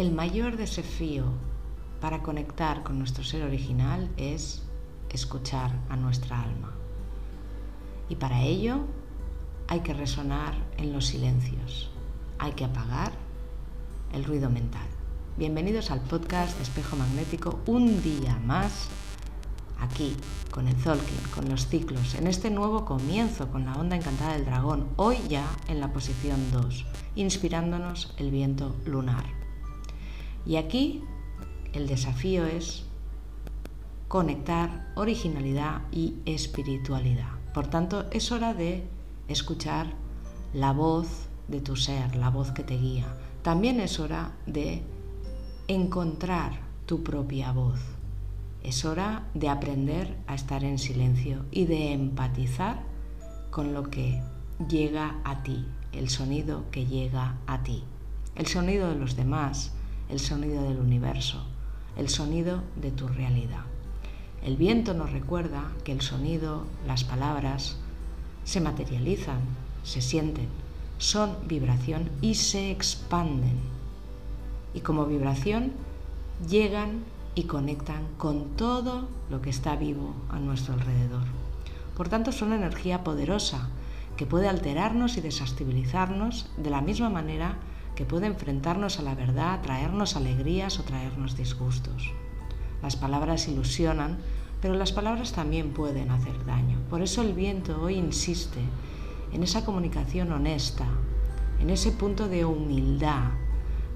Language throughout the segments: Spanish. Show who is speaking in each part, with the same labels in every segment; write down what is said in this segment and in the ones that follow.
Speaker 1: el mayor desafío para conectar con nuestro ser original es escuchar a nuestra alma. Y para ello hay que resonar en los silencios, hay que apagar el ruido mental. Bienvenidos al podcast de Espejo Magnético, un día más aquí, con el Zolkin, con los ciclos, en este nuevo comienzo con la onda encantada del dragón, hoy ya en la posición 2, inspirándonos el viento lunar. Y aquí el desafío es conectar originalidad y espiritualidad. Por tanto, es hora de escuchar la voz de tu ser, la voz que te guía. También es hora de encontrar tu propia voz. Es hora de aprender a estar en silencio y de empatizar con lo que llega a ti, el sonido que llega a ti, el sonido de los demás, el sonido del universo, el sonido de tu realidad. El viento nos recuerda que el sonido, las palabras, se materializan, se sienten, son vibración y se expanden. Y como vibración llegan y conectan con todo lo que está vivo a nuestro alrededor. Por tanto, son energía poderosa que puede alterarnos y desestabilizarnos de la misma manera puede enfrentarnos a la verdad, traernos alegrías o traernos disgustos. Las palabras ilusionan, pero las palabras también pueden hacer daño. Por eso el viento hoy insiste en esa comunicación honesta, en ese punto de humildad,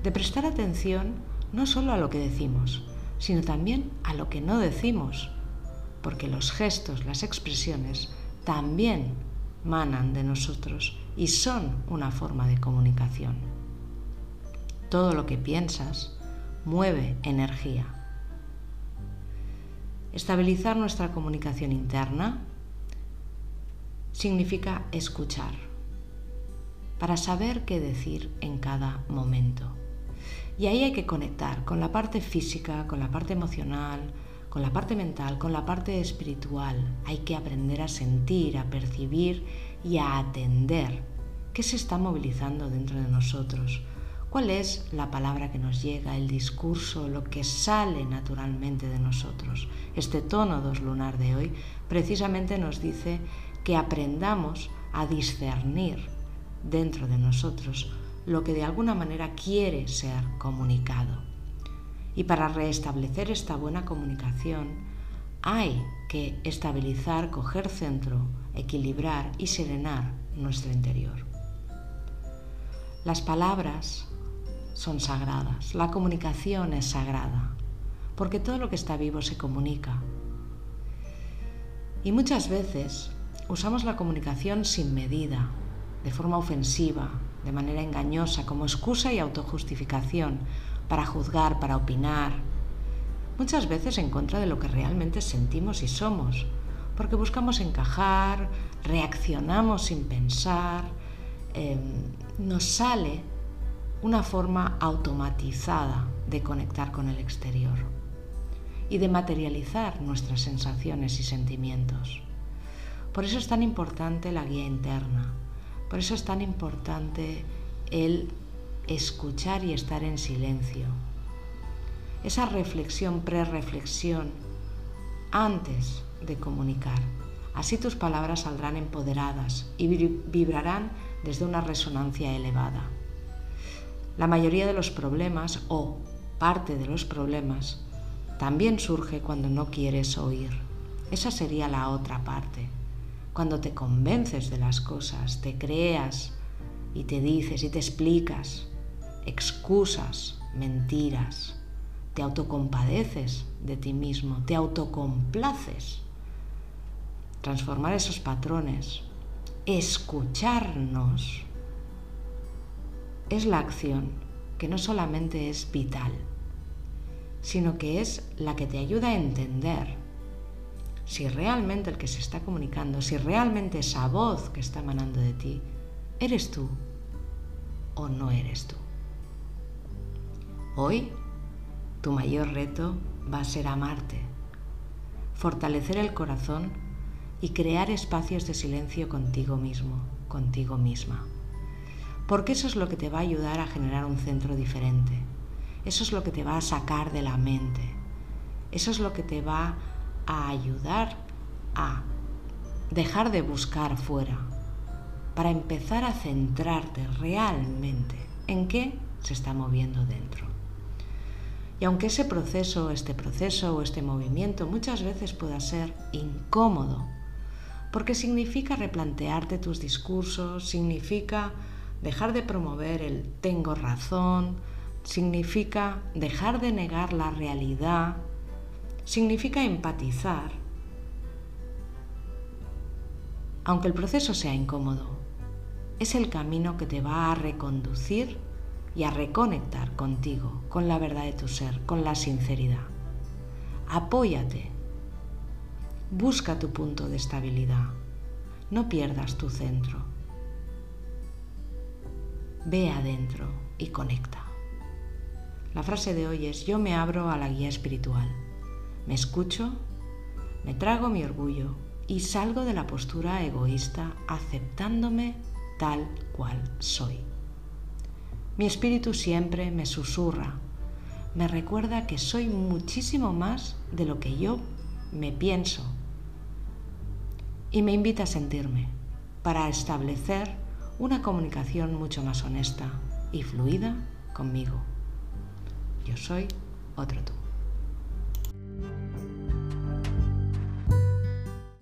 Speaker 1: de prestar atención no solo a lo que decimos, sino también a lo que no decimos, porque los gestos, las expresiones, también manan de nosotros y son una forma de comunicación todo lo que piensas mueve energía. Estabilizar nuestra comunicación interna significa escuchar para saber qué decir en cada momento. Y ahí hay que conectar con la parte física, con la parte emocional, con la parte mental, con la parte espiritual. Hay que aprender a sentir, a percibir y a atender qué se está movilizando dentro de nosotros ¿Cuál es la palabra que nos llega, el discurso, lo que sale naturalmente de nosotros? Este tono dos lunar de hoy precisamente nos dice que aprendamos a discernir dentro de nosotros lo que de alguna manera quiere ser comunicado. Y para restablecer esta buena comunicación hay que estabilizar, coger centro, equilibrar y serenar nuestro interior. Las palabras son sagradas, la comunicación es sagrada, porque todo lo que está vivo se comunica. Y muchas veces usamos la comunicación sin medida, de forma ofensiva, de manera engañosa, como excusa y autojustificación, para juzgar, para opinar, muchas veces en contra de lo que realmente sentimos y somos, porque buscamos encajar, reaccionamos sin pensar, em, nos sale una forma automatizada de conectar con el exterior y de materializar nuestras sensaciones y sentimientos. Por eso es tan importante la guía interna, por eso es tan importante el escuchar y estar en silencio. Esa reflexión, pre-reflexión, antes de comunicar. Así tus palabras saldrán empoderadas y vibrarán desde una resonancia elevada. La mayoría de los problemas o parte de los problemas también surge cuando no quieres oír. Esa sería la otra parte. Cuando te convences de las cosas, te creas y te dices y te explicas excusas, mentiras, te autocompadeces de ti mismo, te autocomplaces. Transformar esos patrones, escucharnos es la acción que no solamente es vital, sino que es la que te ayuda a entender si realmente el que se está comunicando, si realmente esa voz que está emanando de ti, eres tú o no eres tú. Hoy, tu mayor reto va a ser amarte, fortalecer el corazón y crear espacios de silencio contigo mismo, contigo misma porque eso es lo que te va a ayudar a generar un centro diferente. Eso es lo que te va a sacar de la mente. Eso es lo que te va a ayudar a dejar de buscar fuera para empezar a centrarte realmente en qué se está moviendo dentro. Y aunque ese proceso, este proceso o este movimiento muchas veces pueda ser incómodo, porque significa replantearte tus discursos, significa dejar de promover el tengo razón, significa dejar de negar la realidad, significa empatizar, aunque el proceso sea incómodo, es el camino que te va a reconducir y a reconectar contigo, con la verdad de tu ser, con la sinceridad. Apóyate, busca tu punto de estabilidad, no pierdas tu centro. Ve adentro y conecta. La frase de hoy es yo me abro a la guía espiritual, me escucho, me trago mi orgullo y salgo de la postura egoísta aceptándome tal cual soy. Mi espíritu siempre me susurra, me recuerda que soy muchísimo más de lo que yo me pienso y me invita a sentirme para establecer una comunicación mucho más honesta y fluida conmigo. Yo soy otro tú.